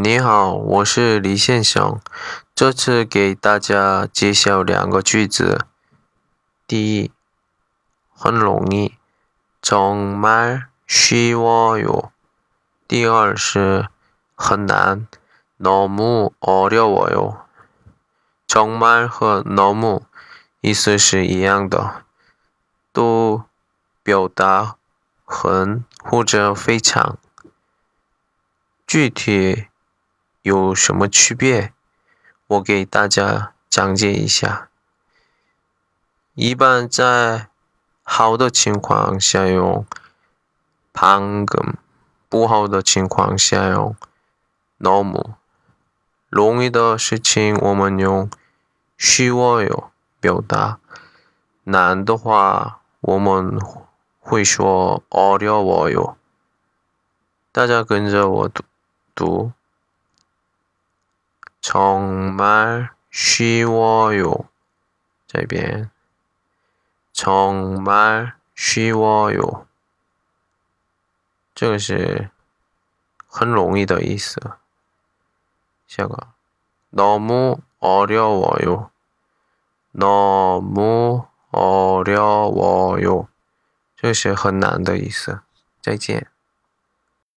你好，我是李先生。这次给大家介绍两个句子。第一，很容易，정말쉬워 요。 第二是很难，너무어려워 요。 정말和너무意思是一样的，都表达很或者非常。具体。 有什么区别？我给大家讲解一下。一般在好的情况下用방금不好的情况下用너무容易的事情我们用쉬워요表达。难的话我们会说어려워 요。 大家跟着我读读。 정말 쉬워요. 这边 정말 쉬워요. 这个是很容易的意思。下个 너무 어려워요. 너무 어려워요. 这是很难的意思。再见。